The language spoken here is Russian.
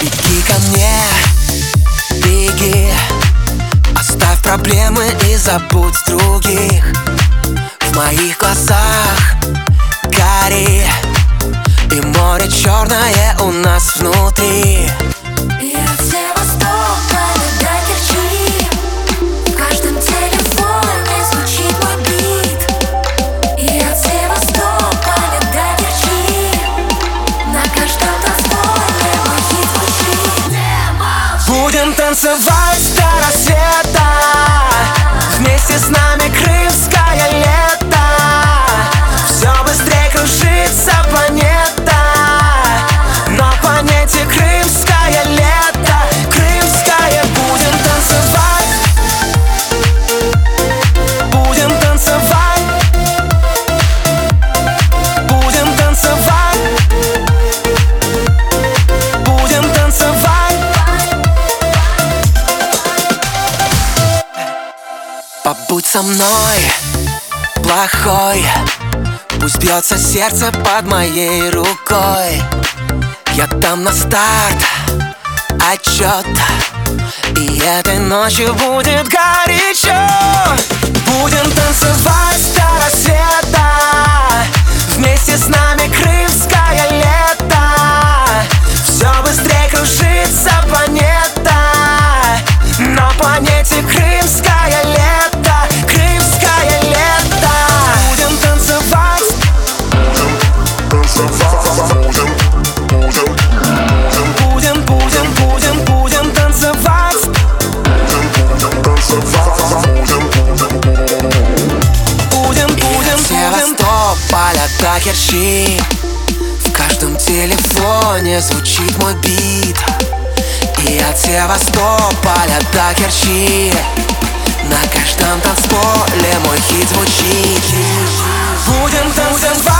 Беги ко мне, беги. Оставь проблемы и забудь других. В моих глазах гори И море черное у нас внутри Будем танцевать до рассвета. Вместе с нами со мной, плохой. Пусть бьется сердце под моей рукой. Я дам на старт отчет. И этой ночью будет горячо. Будем танцевать до рассвета До Керчи В каждом телефоне звучит мой бит И от Севастополя до Керчи На каждом танцполе мой хит звучит Будем танцевать